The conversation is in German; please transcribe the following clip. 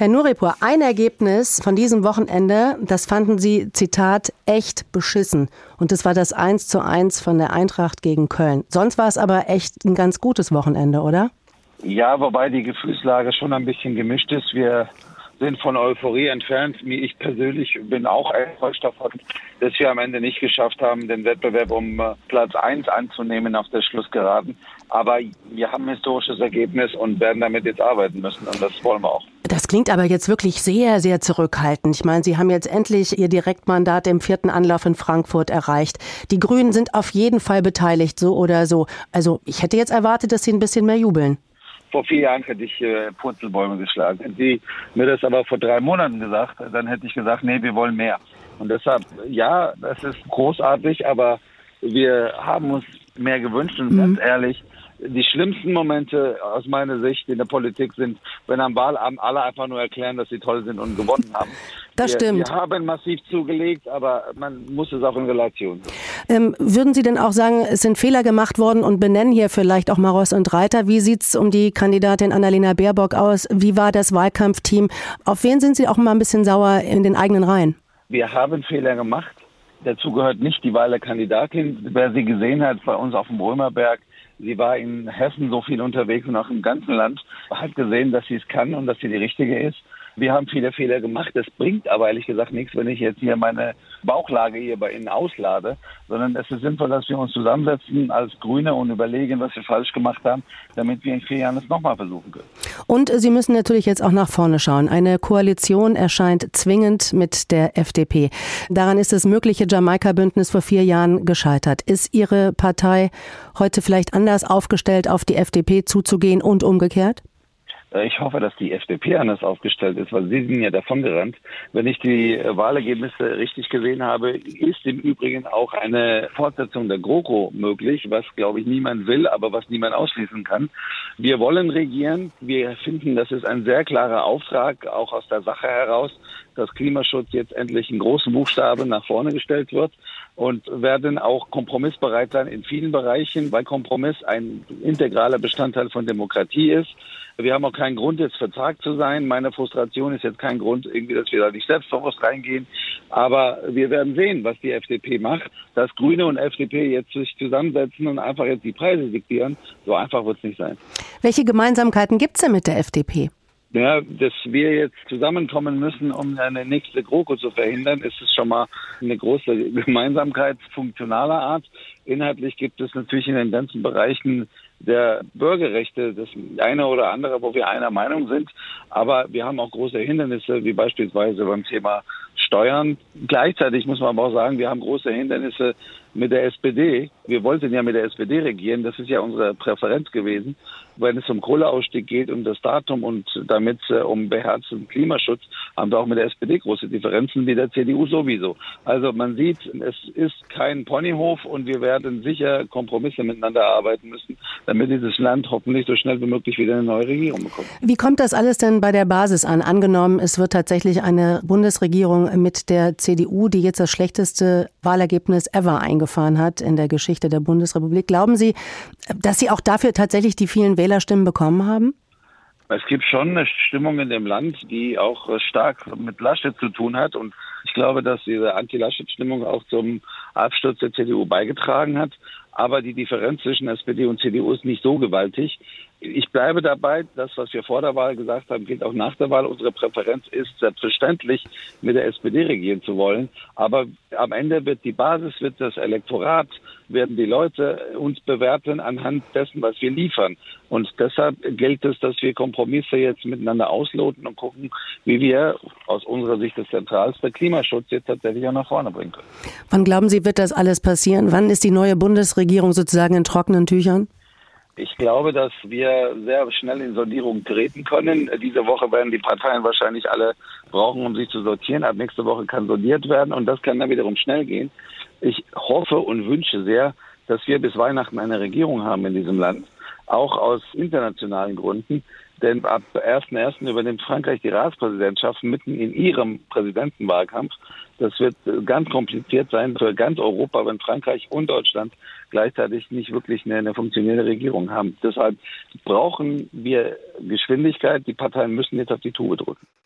Herr Nuripur, ein Ergebnis von diesem Wochenende, das fanden Sie, Zitat, echt beschissen. Und das war das 1 zu 1 von der Eintracht gegen Köln. Sonst war es aber echt ein ganz gutes Wochenende, oder? Ja, wobei die Gefühlslage schon ein bisschen gemischt ist. Wir sind von Euphorie entfernt. Ich persönlich bin auch enttäuscht davon, dass wir am Ende nicht geschafft haben, den Wettbewerb um äh, Platz 1 anzunehmen auf der Schlussgeraden. Aber wir haben ein historisches Ergebnis und werden damit jetzt arbeiten müssen und das wollen wir auch. Das klingt aber jetzt wirklich sehr, sehr zurückhaltend. Ich meine, Sie haben jetzt endlich Ihr Direktmandat im vierten Anlauf in Frankfurt erreicht. Die Grünen sind auf jeden Fall beteiligt, so oder so. Also ich hätte jetzt erwartet, dass Sie ein bisschen mehr jubeln vor vier Jahren hätte ich äh, Purzelbäume geschlagen. Hätten Sie mir das aber vor drei Monaten gesagt, dann hätte ich gesagt, nee, wir wollen mehr. Und deshalb, ja, das ist großartig, aber wir haben uns mehr gewünscht und mhm. ganz ehrlich, die schlimmsten Momente aus meiner Sicht in der Politik sind, wenn am Wahlabend alle einfach nur erklären, dass sie toll sind und gewonnen haben. Das wir, stimmt. Wir haben massiv zugelegt, aber man muss es auch in Relation ähm, würden Sie denn auch sagen, es sind Fehler gemacht worden und benennen hier vielleicht auch Maros und Reiter? Wie sieht es um die Kandidatin Annalena Baerbock aus? Wie war das Wahlkampfteam? Auf wen sind Sie auch mal ein bisschen sauer in den eigenen Reihen? Wir haben Fehler gemacht. Dazu gehört nicht die Wahl der Kandidatin. Wer sie gesehen hat bei uns auf dem Römerberg, sie war in Hessen so viel unterwegs und auch im ganzen Land, hat gesehen, dass sie es kann und dass sie die richtige ist. Wir haben viele Fehler gemacht. Das bringt aber ehrlich gesagt nichts, wenn ich jetzt hier meine Bauchlage hier bei Ihnen auslade, sondern es ist sinnvoll, dass wir uns zusammensetzen als Grüne und überlegen, was wir falsch gemacht haben, damit wir in vier Jahren es nochmal versuchen können. Und Sie müssen natürlich jetzt auch nach vorne schauen. Eine Koalition erscheint zwingend mit der FDP. Daran ist das mögliche Jamaika-Bündnis vor vier Jahren gescheitert. Ist Ihre Partei heute vielleicht anders aufgestellt, auf die FDP zuzugehen und umgekehrt? Äh, ich hoffe, dass die FDP anders aufgestellt ist, weil sie sind ja davongerannt. Wenn ich die Wahlergebnisse richtig gesehen habe, ist im Übrigen auch eine Fortsetzung der GroKo möglich, was, glaube ich, niemand will, aber was niemand ausschließen kann. Wir wollen regieren. Wir finden, das ist ein sehr klarer Auftrag, auch aus der Sache heraus, dass Klimaschutz jetzt endlich in großen Buchstaben nach vorne gestellt wird und werden auch kompromissbereit sein in vielen Bereichen, weil Kompromiss ein integraler Bestandteil von Demokratie ist. Wir haben auch keinen Grund, jetzt verzagt zu sein. Meine Frustration ist jetzt kein Grund, irgendwie, dass wir da nicht selbstbewusst reingehen. Aber wir werden sehen, was die FDP macht. Dass Grüne und FDP jetzt sich zusammensetzen und einfach jetzt die Preise diktieren, so einfach wird es nicht sein. Welche Gemeinsamkeiten gibt es denn mit der FDP? Ja, dass wir jetzt zusammenkommen müssen, um eine nächste GroKo zu verhindern, ist es schon mal eine große Gemeinsamkeit funktionaler Art. Inhaltlich gibt es natürlich in den ganzen Bereichen der Bürgerrechte das eine oder andere, wo wir einer Meinung sind. Aber wir haben auch große Hindernisse, wie beispielsweise beim Thema Steuern. Gleichzeitig muss man aber auch sagen, wir haben große Hindernisse mit der SPD. Wir wollten ja mit der SPD regieren. Das ist ja unsere Präferenz gewesen. Wenn es um Kohleausstieg geht, um das Datum und damit äh, um beherzten Klimaschutz, haben wir auch mit der SPD große Differenzen, wie der CDU sowieso. Also man sieht, es ist kein Ponyhof und wir werden sicher Kompromisse miteinander arbeiten müssen, damit dieses Land hoffentlich so schnell wie möglich wieder eine neue Regierung bekommt. Wie kommt das alles denn bei der Basis an? Angenommen, es wird tatsächlich eine Bundesregierung mit der CDU, die jetzt das schlechteste Wahlergebnis ever eingefahren hat in der Geschichte der Bundesrepublik. Glauben Sie, dass Sie auch dafür tatsächlich die vielen Wählerstimmen bekommen haben? Es gibt schon eine Stimmung in dem Land, die auch stark mit Laschet zu tun hat. Und ich glaube, dass diese Anti-Laschet-Stimmung auch zum Absturz der CDU beigetragen hat. Aber die Differenz zwischen SPD und CDU ist nicht so gewaltig. Ich bleibe dabei, das, was wir vor der Wahl gesagt haben, gilt auch nach der Wahl. Unsere Präferenz ist selbstverständlich, mit der SPD regieren zu wollen. Aber am Ende wird die Basis, wird das Elektorat, werden die Leute uns bewerten anhand dessen, was wir liefern. Und deshalb gilt es, dass wir Kompromisse jetzt miteinander ausloten und gucken, wie wir aus unserer Sicht das zentralste Klimaschutz jetzt tatsächlich auch nach vorne bringen können. Wann glauben Sie, wird das alles passieren? Wann ist die neue Bundesregierung sozusagen in trockenen Tüchern? Ich glaube, dass wir sehr schnell in Sondierung treten können. Diese Woche werden die Parteien wahrscheinlich alle brauchen, um sich zu sortieren. Ab nächste Woche kann sondiert werden und das kann dann wiederum schnell gehen. Ich hoffe und wünsche sehr, dass wir bis Weihnachten eine Regierung haben in diesem Land, auch aus internationalen Gründen. Denn ab 1.1. übernimmt Frankreich die Ratspräsidentschaft mitten in ihrem Präsidentenwahlkampf. Das wird ganz kompliziert sein für ganz Europa, wenn Frankreich und Deutschland gleichzeitig nicht wirklich eine, eine funktionierende Regierung haben. Deshalb brauchen wir Geschwindigkeit. Die Parteien müssen jetzt auf die Tube drücken.